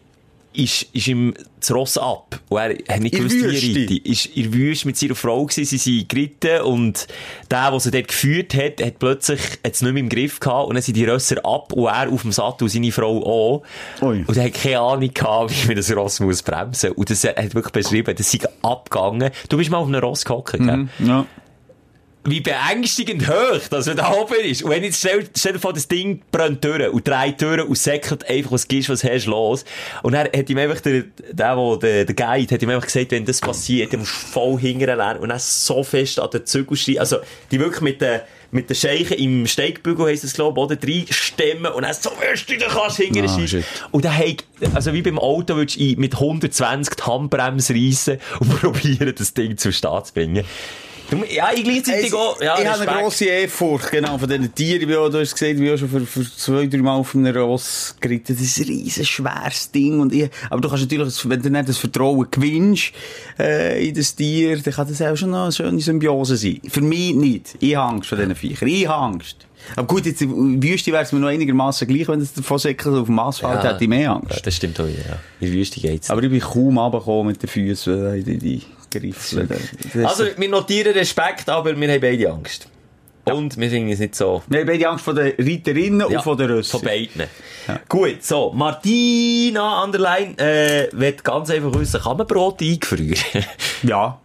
ist, ist ihm das Ross ab. Und er hat nicht gewusst, wie er reitet. Ist in Wüste mit seiner Frau gewesen, sie sind geritten und der, der sie dort geführt hat, hat plötzlich jetzt nicht mehr im Griff gehabt und dann sind die Rösser ab und er auf dem Sattel und seine Frau auch. Ui. Und er hat keine Ahnung gehabt, wie man das Ross muss bremsen. Und das er hat wirklich beschrieben, das sei abgegangen. Du bist mal auf einem Ross gehockt, gell? Ja. Wie beängstigend hoch, dass er da oben ist. Und wenn jetzt, stell, stell dir vor, das Ding brennt durch und dreht durch und säckelt einfach, was gibst, was hast, los. Und er hat ihm einfach, der, der, wo, der, der Guide, hat ihm einfach gesagt, wenn das passiert, dann musst du voll hingern lernen und dann so fest an den Zügel stehen. Also, die wirklich mit den, mit den Scheichen im Steigbügel heisst das, glaube ich, oder? Drei Stemmen und dann so fest du kannst hingern Ah, schiessen. shit. Und dann hat, also wie beim Auto würdest du mit 120 die Handbremse reissen und probieren, das Ding zum Start zu bringen. Du- Ja, ich gleichzeitig auch, ja, ich habe eine grosse Ehrfurcht, genau, von diesen Tieren. Ich bin auch, du hast gesagt, ich bin auch schon für, für zwei, drei Mal auf einem Ross geritten. Das ist ein riesen schweres Ding. Und ich, aber du kannst natürlich, wenn du nicht das Vertrauen gewinnst, äh, in das Tier, dann kann das auch schon eine schöne Symbiose sein. Für mich nicht. Ich habe Angst vor diesen Viechern. Ich habe Angst. Aber gut, jetzt in der Wüste wäre es mir noch einigermaßen gleich, wenn es davon säckelt auf dem Asphalt, Ja. hätte ich mehr Angst. Ja, das stimmt auch ja. In der Wüste geht's. Aber ich bin kaum runtergekommen mit den Füßen in die, die Das- Also, wir notieren Respekt, aber wir haben beide Angst. Und wir finden es nicht so. Wir haben beide Angst vor den Reiterinnen und von den Rössern. Von beiden. Gut, so. Martina Anderlein, äh, wird ganz einfach wissen, kann man Brot eingefrieren? Ja.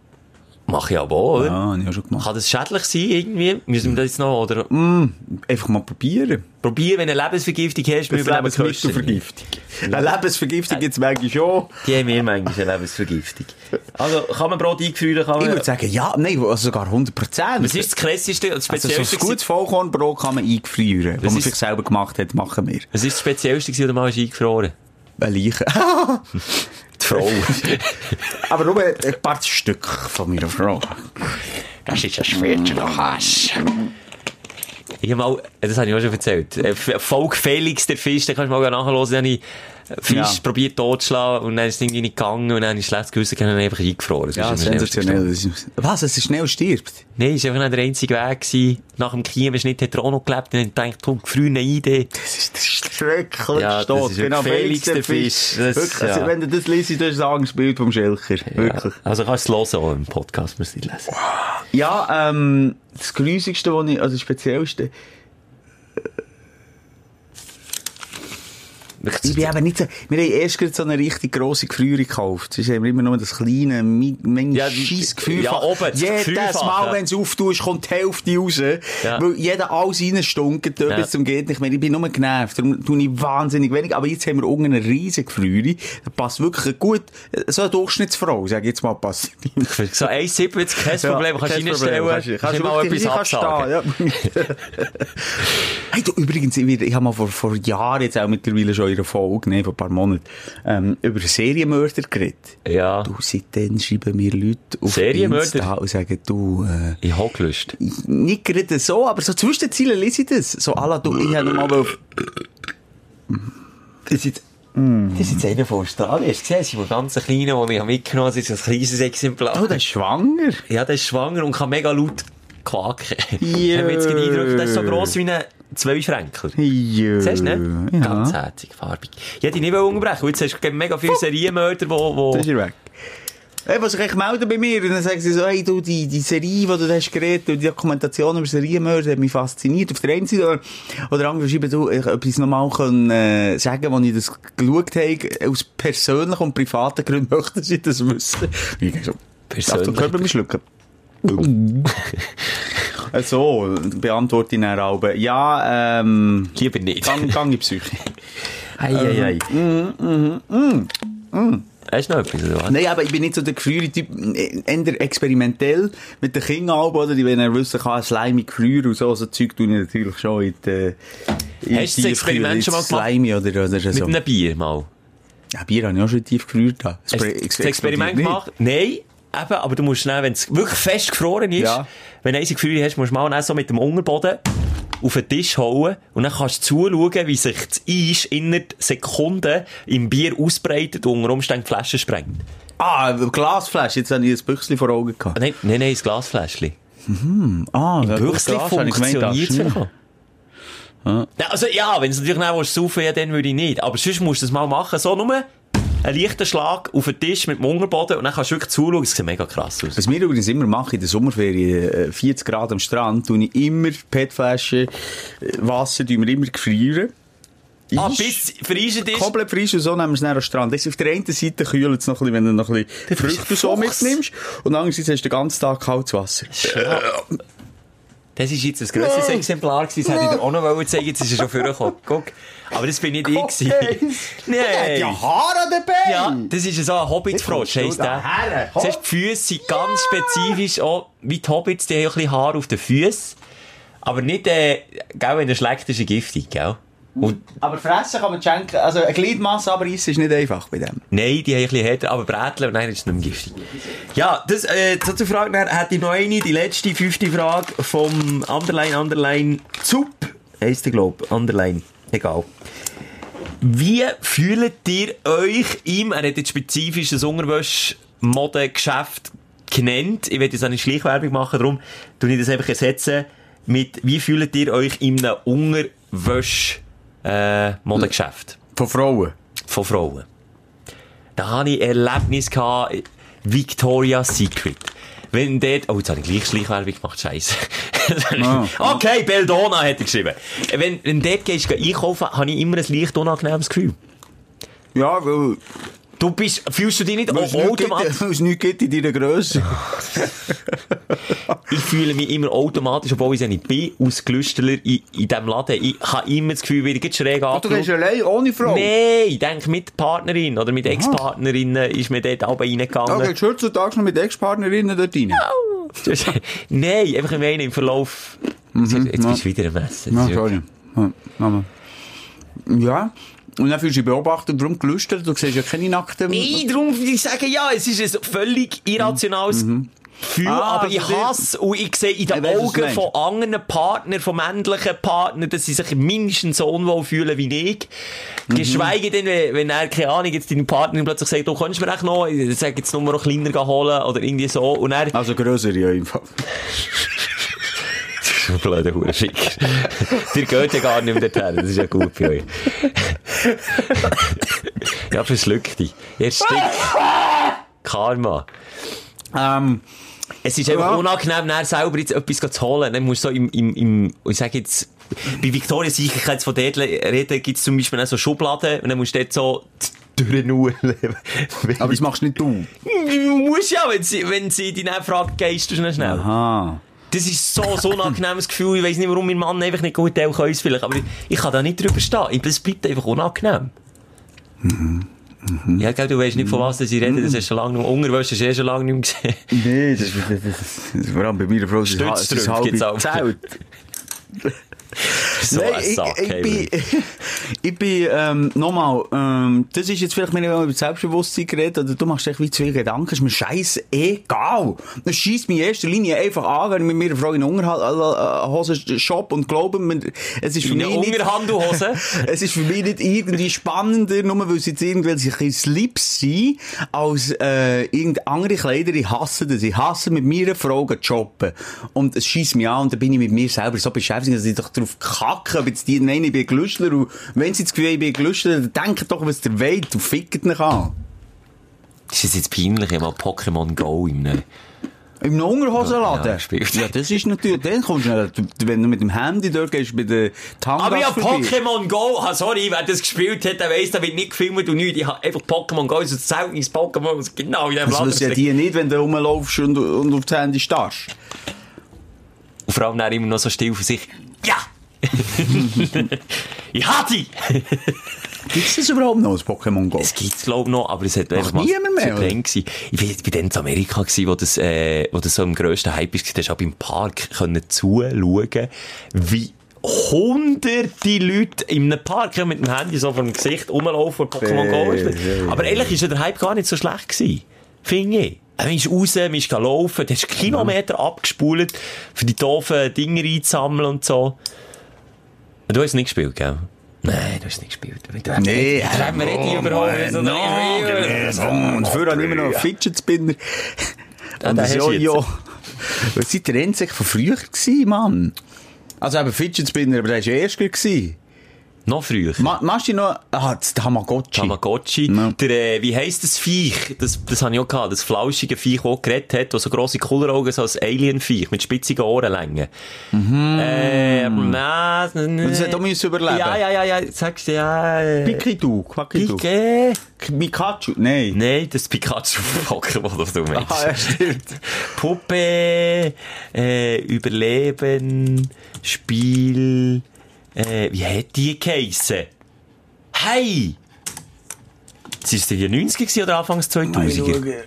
Mach ich aber auch, oder? Ja, habe ich auch schon gemacht. Kann das schädlich sein, irgendwie? Müssen wir das jetzt noch, oder? Einfach mal probieren. Probier, wenn du eine Lebensvergiftung hast, wir die Kosten. Lebensmittelvergiftung. Eine Lebensvergiftung gibt es manchmal schon. Die haben wir manchmal eine Lebensvergiftung. Also, kann man Brot eingefrieren? Kann Ich man... würde sagen, ja, nein, also sogar 100 Prozent. Was ist das krasseste, das also so speziellste? ein gutes Vollkornbrot kann man eingefrieren. Was man sich selber gemacht hat, machen wir. was ist das speziellste, was du mal hast eingefroren? Eine Leiche. Frau. Aber nur ein paar Stück von meiner Frau. Das ist ein Schwert noch Hass. Ich hab mal, das habe ich auch schon erzählt. Äh, F- Volk Felix, der Fisch, den kannst du mal nachhören. Ich Fisch Ja. probiert totzuschlagen und dann ist es irgendwie nicht gegangen und dann ich schlecht gewusst und dann einfach eingefroren. Das Ja, ist am sensationell. Das ist- Was, dass er schnell stirbt? Nein, es war einfach nicht der einzige Weg gewesen. Nach dem Kiemenschnitt hat er auch noch gelebt und ich gedacht, komm, frühe Idee. Das ist, das ist schrecklich. Ja, das Tod. ist wirklich Felix der Fisch. Das- Wirklich, also, ja. wenn du das liest, das ist ein Angstbild vom Schelker. Wirklich. Ja. Also kannst du es hören auch im Podcast, musst du lesen. Ja, ähm, das Grusigste, was ich, also das Speziellste, ich bin eben nicht so, wir haben erst gerade so eine richtig grosse Gefriere gekauft. Sonst haben wir immer nur das kleine, mini Ja, scheiss Gefriere. ja, oben, das Jedes Mal, ja. wenn es auftust, kommt die Hälfte raus. Ja. Weil jeder alles reinstunket, ja. Ja. bis zum geht nicht mehr. Ich bin nur genervt. Darum tue ich wahnsinnig wenig. Aber jetzt haben wir unten eine riesige Gefriere. Da passt wirklich gut, so eine Durchschnittsfrau, sag ich jetzt mal, passt. So 1,70, kein Problem, kannst du reinstellen. Kannst, Kannst, kannst du mal etwas absagen. hey, du, übrigens, ich, ich habe mal vor, vor Jahren, jetzt auch mittlerweile schon einer Folge, ne, vor ein paar Monaten, ähm, über Serienmörder geredet. Ja. Du, seitdem schreiben mir Leute auf Serienmörder? Insta und sagen, du, äh, Ich habe gelöst. nicht gerade so, aber so zwischen den Zielen lese ich das. So, alla, du, ich habe nochmal auf... Das ist jetzt... Das ist jetzt einer von Australien. Hast du gesehen? Das ist ein ganz kleiner, den ich mitgenommen habe. Das ist ein kleines Exemplar. Oh, der ist schwanger. Ja, der ist schwanger und kann mega laut quaken. Jö. Haben wir jetzt den Eindruck, der ist so gross wie ein Zweifränkler. Jö. Siehst du, ne? Ja. Ganz herzig, farbig. Ich hätte dich nicht unterbrechen. Jetzt hast du mega viele Serienmörder, wo, wo... Das ist er weg. Hey, was echt melden bei mir, und dann sagen sie so, hey, du, die, die Serie, die du hast geredet, und die Dokumentation über Serienmörder hat mich fasziniert. Auf der einen Seite, oder, andere schreiben, du, ich etwas nochmal können, äh, sagen, als ich das geschaut habe, aus persönlichen und privaten Gründen möchten sie das wissen. Ich so, Persönlich. Achtung, wir mich schlucken? Äh, so, beantworte ich dann auch. Ja, ähm, Lieber nicht. gang, gang in Psyche. Ei, ei, ei. Hast du noch etwas, oder? Nein, aber ich bin nicht so der Gefriere-Typ, äh, eher experimentell mit den Kindern, oder? Die, wenn er wissen kann, slimy Gefriere und so, so Zeug tue ich natürlich schon in die, in Hast du das Experiment schon mal gemacht? Slimy oder, oder Mit so. einem Bier mal. Ja, Bier habe ich auch schon tief gefriert. Hast du das ex- Experiment gemacht? Nein. Eben, aber du musst schnell, wenn es wirklich fest gefroren ist, Ja. Wenn du ein Gefühl hast, musst du mal so mit dem Unterboden auf den Tisch hauen und dann kannst du zuschauen, wie sich das Eis innerhalb Sekunden im Bier ausbreitet und unter Umständen die Flasche sprengt. Ah, Glasflasche, jetzt habe ich ein Büchschen vor Augen gehabt. Nein, nein, nein, das Glasfläschchen. Ah, Im gemeint, funktioniert es vielleicht. Ja, also ja, wenn du natürlich nicht willst, saufen ja, dann würde ich nicht. Aber sonst musst du das mal machen. So nur einen leichten Schlag auf den Tisch mit dem Unterboden und dann kannst du wirklich zuschauen. Es sieht mega krass aus. Was wir übrigens immer machen in der Sommerferien, äh, 40 Grad am Strand, tue ich immer PET-Flaschen, äh, Wasser, tun wir immer gefrieren. Ah, bis verreisen ist. Komplett frisch und so nehmen wir es dann am Strand. Das ist auf der einen Seite kühlt es noch ein bisschen, wenn du noch ein bisschen Früchte ein so mitnimmst. Und andererseits hast du den ganzen Tag kaltes Wasser. Das ist jetzt ein grosses Exemplar gewesen. Das hätte ich dir auch noch wollen zeigen. Jetzt ist er schon vorgekommen. Guck. Aber das bin nicht ich gewesen. Nein. Ja, Haare dabei! Ja, das ist so ein Hobbit-Frosch, heisst der. daher. Siehst, die Füße sind ganz spezifisch auch, wie die Hobbits, die haben ein bisschen Haar auf den Füßen. Aber nicht, äh, gell, wenn er schlägt, ist er giftig, gell? Und Aber fressen kann man schenken. Also eine Gliedmasse abreißen ist nicht einfach bei dem. Nein, die haben ein bisschen härter, aber Bräteln, nein, das ist nicht mehr giftig. Ja, das, äh, so zur Frage, dann hätte ich noch eine, die letzte, fünfte Frage vom Underline, Underline, Zup, heisst der, glaub, Underline, egal. Wie fühlt ihr euch im, er hat jetzt spezifisches Unterwäsch-Modegeschäft genannt, ich will jetzt eine Schleichwerbung machen, darum tue ich das einfach ersetzen mit, wie fühlt ihr euch in einem Unterwäsch, äh, Modegeschäft? Von Frauen. von Frauen. Da hatte ich Erlebnis gehabt, Victoria's Secret. Wenn dort, oh, jetzt habe ich gleich Schleichwerbung gemacht, scheiße. Ah. okay, Beldona hat er geschrieben. Wenn, wenn dort gehst, geh einkaufen, habe ich immer ein leicht unangenehmes Gefühl. Ja, weil, Du bist, fühlst du dich nicht nichts automatisch? es nichts gibt in deiner Grösse. Ich fühle mich immer automatisch, obwohl ich es ja nicht bin, als Gelüsteler in, in diesem Laden. Ich habe immer das Gefühl, wie ich schräg Du gehst allein, ohne Frau. Nein, ich denke, mit Partnerin oder mit Ex-Partnerinnen ist mir dort auch reingegangen. gehst du heutzutage noch mit Ex-Partnerinnen dort rein. Nein, einfach im einen im Verlauf. Jetzt, jetzt ja. bist du wieder ein Messer. Ja, sorry. Ja, ja. Und dann fühlst du dich beobachtet, darum gelüstert. Du siehst ja keine nackten... Nein, darum ich sagen, ja, es ist ein völlig irrationales Gefühl, Ah, aber ich hasse und ich sehe in Ich den du Augen meinst. von anderen Partnern, von männlichen Partnern, dass sie sich mindestens so unwohl fühlen wie ich. Mhm. Geschweige denn, wenn, wenn er, keine Ahnung, jetzt deine Partnerin plötzlich sagt, du kannst mir echt noch, ich sag jetzt nur noch kleiner holen oder irgendwie so, und er, Also grössere einfach. Du blöder Hurenficker. Dir geht ja gar nicht mehr dorthin. Das ist ja gut für euch. ja, verschluck dich. Jetzt. Karma. Ähm, Es ist einfach Ja. unangenehm, dann selber jetzt etwas zu holen. Dann musst du so im, im, im, ich sag jetzt, bei Victoria sicher jetzt von dort reden, gibt's zum Beispiel auch so Schubladen, und dann musst du dort so durchnudeln. aber das machst nicht du. Du musst ja, wenn sie, wenn sie dich dann fragt, gehst du schnell schnell. Aha. Das ist so, so ein angenehmes Gefühl. Ich weiss nicht, warum mein Mann einfach nicht gut teilen kann, vielleicht. Aber ich, ich kann da nicht drüber stehen. Ich- Es bleibt einfach unangenehm. Ja, gell, du weißt nicht, von was sie reden. Das hast schon lange nicht mehr. Hast du eh schon lange nicht mehr gesehen. Nee, das, das, das, das, vor allem bei meiner Frau es ist auch. Zelt. So ein ich, ich bin, ich bin, ähm, nochmal, ähm, das ist jetzt vielleicht, wenn ich über Selbstbewusstsein geredet oder du machst echt wie zu viel Gedanken, ist mir scheiße egal. Das schießt mich in erster Linie einfach an, wenn ich mit meiner Frau in Unterhose shop und glaube, mir- es ist für In mich nicht, Unterhandelhose? es ist für mich nicht irgendwie spannender, nur weil sie jetzt irgendwelche Slips sind, als, äh, irgendeine andere Kleider. Ich hasse das. Ich hasse mit meiner Frau zu shoppen. Und es schießt mich an und dann bin ich mit mir selber so beschäftigt, dass ich doch drauf kacke, ob jetzt die, nein, ich bin Glüschler und wenn sie das Gefühl haben, ich bin Glüschler, dann denkt doch, was der wollt und fickt nicht an. Das ist jetzt peinlich, ich mal Pokémon Go im ne? Im Unterhosenladen? Ja. Ja, das ist natürlich, dann kommst du, wenn du mit dem Handy dort gehst, bei der Tangas Aber vorbei. Pokémon Go, ah, sorry, wer das gespielt hat, der weiss, da wird nicht gefilmt und nichts. Ich habe einfach Pokémon Go, so ein Zeugnis Pokémon, genau in dem Das wissen ja die nicht, wenn du rumlaufst und, und auf das Handy starrst. Und vor allem dann immer noch so still für sich. Ja! ich hatte die! Gibt es das überhaupt noch, das Pokémon Go? Es gibt's, glaub noch, aber es hat einfach niemand mehr, klein gewesen. Ich bin, bin dann in Amerika gewesen, wo das, äh, wo das so im grössten Hype ist. Da du auch beim Park können zuschauen, wie hunderte Leute in einem Park mit dem Handy so vor dem Gesicht rumlaufen und Pokémon Go spielen. Aber ehrlich ist ja der Hype gar nicht so schlecht gewesen. Finde ich. Man ist raus, man ist laufen, du hast Kilometer abgespult, für die doofen Dinger einzusammeln und so. Du hast nicht gespielt, gell? Nein, du hast nicht gespielt. Nee, da reden wir nicht überall. So, Und früher habe ich immer noch einen Fidget Spinner. Und das. Jojo. Das war der Endsicht von früher, gewesen, Mann. Also eben Fidget Spinner, aber der war ja erst gewesen. Noch früher. Ma machst du noch, ah, das Tamagotchi. Tamagotchi. Ja. Der, äh, wie heisst das Viech? Das, das habe ich auch gehabt. Das flauschige Viech, das geredet hat, das so grosse Kulleraugen, so ein Alien-Viech mit spitzigen Ohrenlängen. Mhm. Äh, na, Das hat auch müssen überleben. Ja, ja, ja, ja, sagst du, ja. äh, Pikidu, Quackidu. Pike? Pikachu, nein. Nein, das Pikachu-Pokémon, das du meinst. Ah, ja, stimmt. Puppe, äh, Überleben, Spiel, äh, wie hat die geheissen? Hey! Das ist die 90er gewesen oder Anfangs 2000er?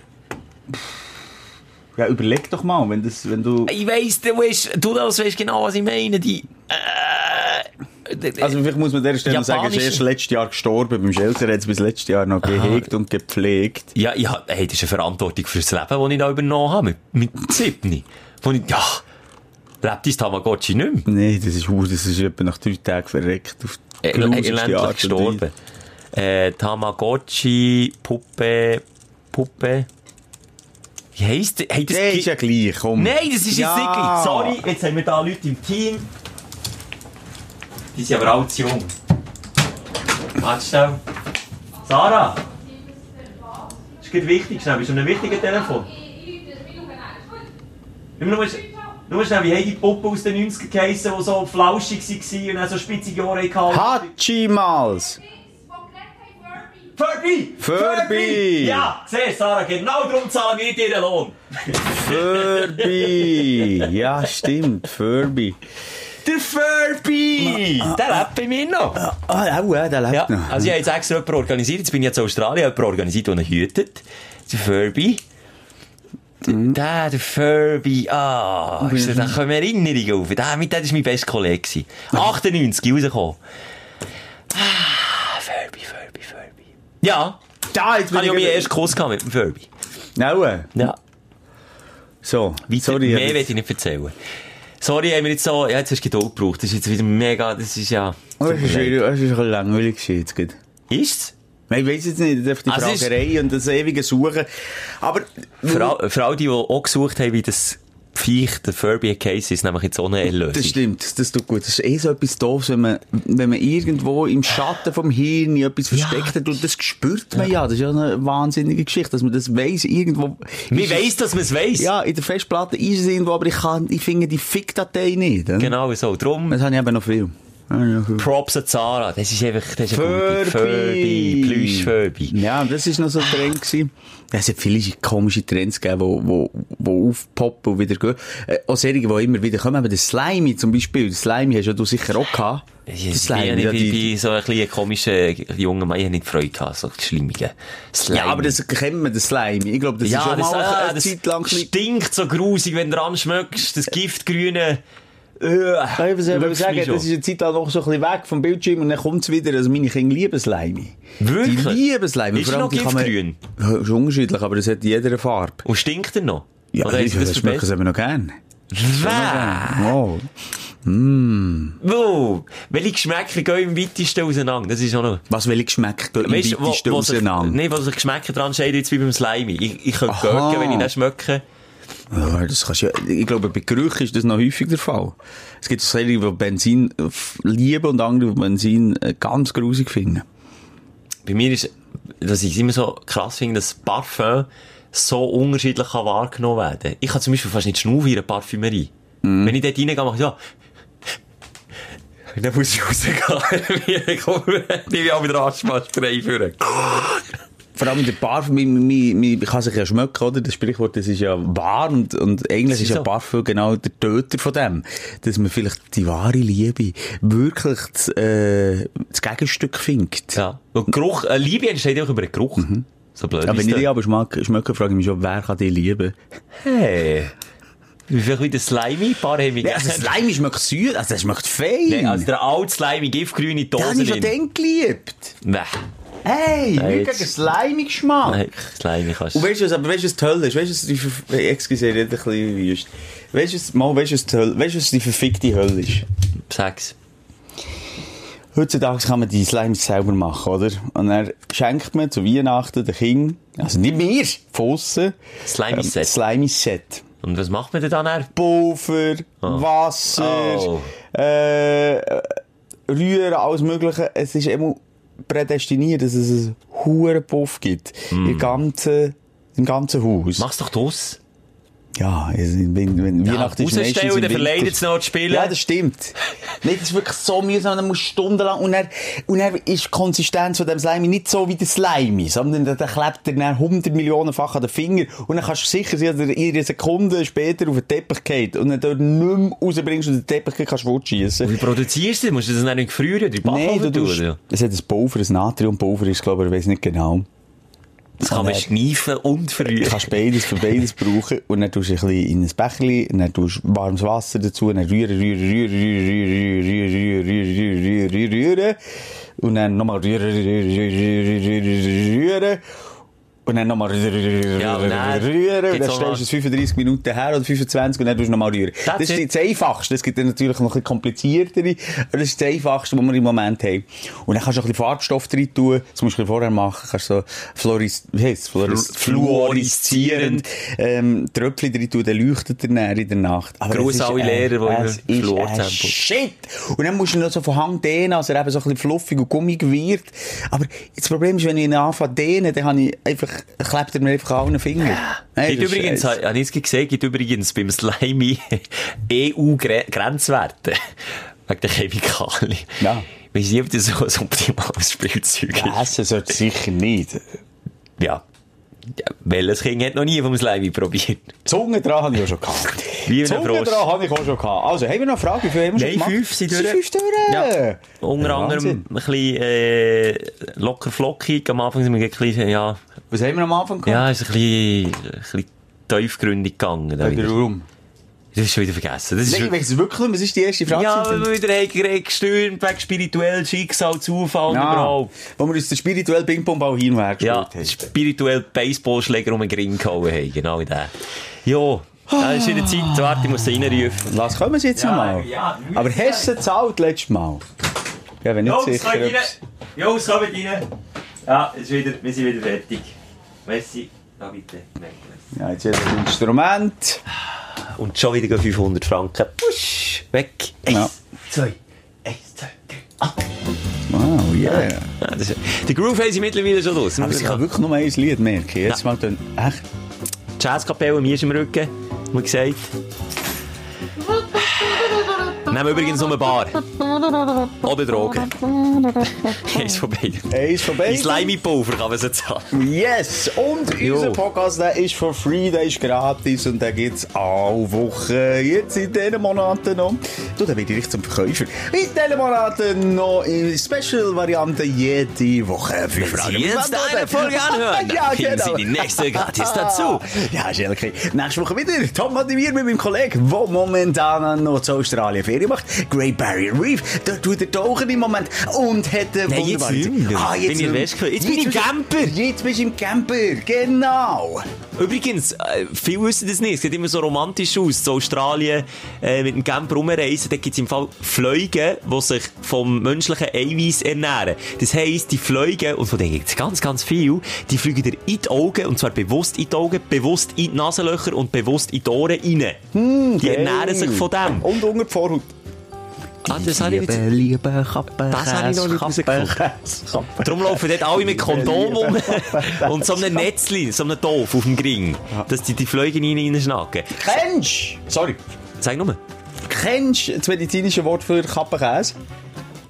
Ja, überleg doch mal, wenn, das, wenn du... Ich weiss, du weißt, du das weißt genau, was ich meine. Die, äh, Also vielleicht muss man an dieser Stelle noch sagen, er ist erst letztes Jahr gestorben. Beim Shelter hat es bis letztes Jahr noch gehegt und gepflegt. Ja, hab, hey, das ist eine Verantwortung fürs Leben, die ich da übernommen habe, mit, mit 7. Wo ich, ja, lebt dein Tamagotchi nicht mehr? Nee, das ist, das ist etwa nach drei Tagen verreckt. Auf Äh, und gestorben. Äh, Tamagotchi, Puppe, Puppe. Wie heisst der? Hey, das gi- ist ja gleich, komm. Nein, das ist Ja. jetzt wirklich. Sorry, jetzt haben wir da Leute im Team. Die sind aber alle zu jung. Schnell. Sarah! Das ist wichtig, schnell. Bist du an einem wichtigen Telefon? Immer nur, nur schnell, wie haben die Puppen aus den 90ern geheissen, die so flauschig waren und dann so spitzige Ohren hatten? Hachimals! Furby! Furby! Ja, siehst Sarah, genau darum zahlen wir dir den Lohn. Furby! ja, stimmt, Furby. Der Furby! Der lebt bei mir noch. Ah, auch, der lebt Ja, noch. also ich habe jetzt extra jemanden organisiert. Jetzt bin ich jetzt in Australien, jemanden organisiert, der ihn hütet. Der Furby. Der, der Furby, ah, ist, da kommen Erinnerungen auf. Der, mit dem war mein bester Kollege. gewesen. 98 rausgekommen. Ah, Furby, Furby, Furby. Ja, da, jetzt habe ich auch meinen ersten Kuss gehabt mit dem Furby. Äh. Ja. So, Weiter, sorry. mehr aber- will ich nicht erzählen. Sorry, haben wir jetzt so, ja, jetzt hast du Geduld gebraucht. Das ist jetzt wieder mega, das ist ja... Oh, Das mir ist, ist ein bisschen langweilig jetzt gerade. Ist's? Ich weiss jetzt nicht, ist die Also Fragerei und das ewige Suchen. Aber, Für, all, für all die, die auch gesucht haben, wie das Viech, der Furby Case ist, nämlich jetzt ohne Erlösung. das stimmt, das tut gut. Das ist eh so etwas doofes, wenn man, wenn man irgendwo im Schatten vom Hirn etwas versteckt hat und das spürt man ja. Das ist ja eine wahnsinnige Geschichte, dass man das weiss, irgendwo. Es- weiss, dass man es weiss. Ja, in der Festplatte ist es irgendwo, aber ich kann, ich finde die Fick-Datei nicht. oder? Genau so. Darum Das habe ich eben noch viel. Das viel. Props an Zara. Das ist einfach, das ist ein Furby. Furby. Plüsch Furby. Ja, das ist noch so ein Trend gewesen. Ja, Es hat viele komische Trends gegeben, wo, wo, wo aufpoppen und wieder gehen. Äh, auch solche, die immer wieder kommen. Aber der Slimy zum Beispiel. Der Slimy hast ja du sicher auch gehabt. Der Ich, ich, Slimy, ja, ich, die- so ein bisschen komischer junger Mann, ich habe nicht Freude gehabt, so Schlimmige. Slimy. ja, aber das kennt man, der Slimy. Ich glaube, das ist schon mal ah, eine das Zeit lang stinkt so grusig, wenn du dran schmeckst. Das Giftgrüne. Ich was Lügst sagen, das ist eine Zeit lang noch so ein bisschen weg vom Bildschirm und dann kommt es wieder. Also meine Kinder lieben Slimy. Wirklich? Die lieben Slimy. Ist noch kann man- giftgrün? Ja, ist unterschiedlich, aber es hat jeder Farbe. Und stinkt er noch? Ja, Oder ich sie das das schmeckt es verbessert? eben noch gern. Wer? Oh. Wo? Welche Geschmäcker gehen im weitesten auseinander? Das ist auch noch... Was welche Geschmäcker gehen Weißt im weitesten auseinander? nee, wo sich Geschmäcker dran scheiden, jetzt wie beim Slimy. Ich, ich könnte gurken, wenn ich das schmecke. Ja, das kannst ja, ich glaube, bei Gerüchen ist das noch häufig der Fall. Es gibt solche, die Benzin lieben und andere, die Benzin äh, ganz grusig finden. Bei mir ist, dass ich es immer so krass finde, dass Parfum so unterschiedlich kann wahrgenommen werden Ich kann zum Beispiel fast nicht schnaufen in einer Parfümerie. Mhm. Wenn ich dort reingehe, mache ich ja... Dann muss ich rausgehen. Ich komme, auch wieder Asthma-Spray führen. Vor allem der Parfum, man, man, man kann sich ja schmecken, oder? Das Sprichwort, das ist ja wahr und, und eigentlich ist ist ja so. Parfum genau der Töter von dem. Dass man vielleicht die wahre Liebe wirklich das, äh, das Gegenstück findet. Ja. Und Geruch, äh, Liebe entsteht auch über den Geruch. So blöd Ja, wenn ich die aber schmecken, schmecken frage ich mich schon, wer kann die lieben? Hey. Wie viel wieder Slimy? Ein paar haben mich Ja, also. Slime schmeckt süß, also das schmeckt fein. Nee, also der alte Slimy, giftgrüne Den habe Dose ich schon dann geliebt. Nee. Hey, Nein, wirklich jetzt- einen slimy Geschmack. Nein, Slimy kannst Und weißt du was, aber weißt du was toll ist? Weißt du was excuse, ich rede ein bisschen wüst. Weißt du was, mal, weißt du was toll, weißt du was die verfickte Hölle ist? Sag's. Heutzutage kann man die Slimes selber machen, oder? Und dann schenkt man zu Weihnachten den Kindern, also nicht mir, von aussen, Slimy Set. Slimy Set. Und was macht man denn dann? Pulver, Wasser, Oh. äh, Rühren, alles Mögliche. Es ist immer prädestiniert, dass es einen hohen Puff gibt. Im ganzen, im ganzen Haus. Mach's doch draus. Ja, wenn, wenn Ja, Weihnachten ist meistens im Winter. verleidet es noch zu spielen. Ja, das stimmt. Nein, das ist wirklich so mühsam, dann musst du stundenlang, und dann, und dann ist die Konsistenz von dem Slimy nicht so wie der Slimy, sondern der, der klebt dir dann 100 Millionenfach an den Finger, und dann kannst du sicher sein, dass er in einer Sekunde später auf den Teppich geht, und dann dort nicht mehr rausbringst und den Teppich kannst du fortschiessen. Wie produzierst du das? Musst du das dann nicht früher in die Nein, du Backofen tun? tust, oder? es hat ein Pulver, ein Natriumpulver ist, glaube ich, ich weiß nicht genau. Das kann man schneifen und verrühren. Du kannst beides für beides brauchen. Und dann tust du ein bisschen in ein und dann tust du warmes Wasser dazu, dann rühren, rühren, rühren, rühren, rühren, rühren, rühren, rühren, rühren. Und dann nochmal rühren, rühren, rühren, rühren. Und dann nochmal Ja, und dann. Und dann stellst du es 35 Minuten her oder 25 und dann tust du nochmal rühren. Das ist das Einfachste. Es gibt dann natürlich noch ein bisschen kompliziertere, aber das ist das Einfachste, was wir im Moment haben. Und dann kannst du ein bisschen Farbstoff drin tun. Das musst du vorher machen. Kannst so wie heisst Flu- fluoreszierend, ähm, Tröpfchen drin tun, dann leuchtet er näher in der Nacht. Aber Gruß alle Lehrer, die ist Fluortempo- ein Shit! Und dann musst du noch so von Hang dehnen, also er eben so ein bisschen fluffig und gummigewirrt. Aber das Problem ist, wenn ich ihn anfange dehnen, dann habe ich einfach, klebt er mir einfach an den Fingern. Hey, Gibt übrigens, habe ich es gesehen, gibt übrigens beim Slimy EU-Grenzwerte. Wegen der Chemikalien. Ja. Weiß nicht, ob das so ein optimales Spielzeug ist. Essen sollte sicher nicht. Ja. Ja. Welches Kind hat noch nie vom Slimy probiert? Zunge dran habe ich auch schon gehabt. Wie Zunge dran habe ich auch schon gehabt. Also, haben wir noch eine Frage? Wie viel haben wir schon Nein, gemacht? fünf sind durch. Fünf durch. Ja. Unter Ja, anderem Wahnsinn. ein bisschen äh, locker flockig. Am Anfang sind wir ein bisschen, ja, Was haben wir am Anfang gehabt? ja, ist ein bisschen, ein bisschen tiefgründig gegangen. Da wieder. Das ist schon wieder vergessen. Das ist Nein, ich wirklich-. Was ist die erste Frage? ja, weil wir wieder haben gestürmt wegen spirituell Schicksal, Zufall und Ja, überhaupt. wo wir uns den spirituellen Ping-Pong-Ball hin und her Ja, haben. spirituell Baseballschläger um den Ring gehauen haben. Genau in den. Ja, da ist wieder Zeit. Warte, ich muss sie reinrufen. Was kommen sie jetzt Ja, mal? ja, Aber du gezahlt letztes Mal? Ja, wenn nicht Jungs, sicher. kommt rein! ob's- Jungs, kommt rein! Ja, ist wieder, wir sind wieder fertig. Messi, da bitte. Ja, jetzt er ein Instrument. Und schon wieder gehen 500 Franken. Push, weg. Eins, Ja. zwei, eins, zwei, drei. Ah. Wow, yeah. Ja, das ist, die Groove haben sie mittlerweile schon los. Aber ich kann wirklich nur ein Lied merken. Jetzt Ja. mal dann, echt? Jazzkapelle, mir ist im Rücken, wie gesagt. Nehmen übrigens nur eine Bar. Oder Drogen. Eins von beiden. Eins von In beiden. Slimy Pulver kann man sie zahlen. Yes! Und Jo. unser Podcast, der ist for free, der ist gratis und den gibt's alle Wochen. Jetzt in diesen Monaten noch. Du, da werde ich zum Verkäufer. In diesen Monaten noch in Special-Variante jede Woche. Für Sie jetzt eine Folge anhören, ja, genau. Sie die nächste gratis dazu. Ja, ist ehrlich. okay. Nächste Woche wieder Tom Motivier mit meinem Kollegen, der momentan noch zu Australien Ferien macht. Great Barrier Reef. Dort tut er tauchen im Moment. Und hat Nein, jetzt wunderbare nicht mehr. Ah, Bin ich. Jetzt bin ich im Camper. Jetzt bist du im Camper. Genau. Übrigens, äh, viele wissen das nicht. Es sieht immer so romantisch aus. So Australien äh, mit dem Camper rumreisen. Da gibt es im Fall Fliegen, die sich vom menschlichen Eiweiß ernähren. Das heisst, die Fliegen, und von denen gibt es ganz, ganz viel, die fliegen dir in die Augen, und zwar bewusst in die Augen, bewusst in die Nasenlöcher und bewusst in die Ohren rein. die ernähren sich von dem. Und unter die Vorhaut. Ah, das habe ich liebe Kappe. Das habe ich noch nicht rausgefunden. Darum laufen dort alle mit Kondom um und so einem Netzli, so einem Dorf auf dem Gring, dass die die Fliegen rein reinschnacken. Kennst Sorry. Sag nur. Kennst du das medizinische Wort für Kappenkäse?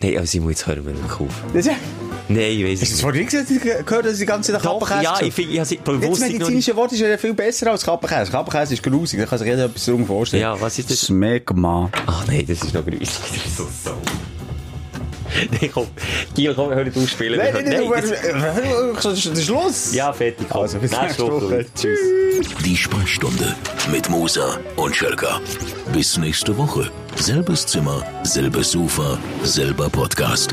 Nein, also ich muss jetzt hören, wenn ich auf. Das Nein, ich weiss hast du es das nicht. vorhin gesagt, ich gehört, dass ich die ganze Zeit Kappenkäse ja, ich, find- ich habe es Das bewusst nicht medizinische Wort ist ja viel besser als Kappenkäse. Kappenkäse ist grusig, da kann sich jeder etwas darunter vorstellen. Ja, was ist das? Smegma. Ach nein, das ist noch grusig. Das ist so so. Nein, komm. Gil, komm, hör nicht ausspielen. Nein, nein, nein, das- nein, das ist Schluss. Ja, fertig. Komm. Also, bis nächste Woche. Woche. Tschüss. Die Sprechstunde mit Musa und Schelka. Bis nächste Woche. Selbes Zimmer, selbes Sofa, selber Podcast.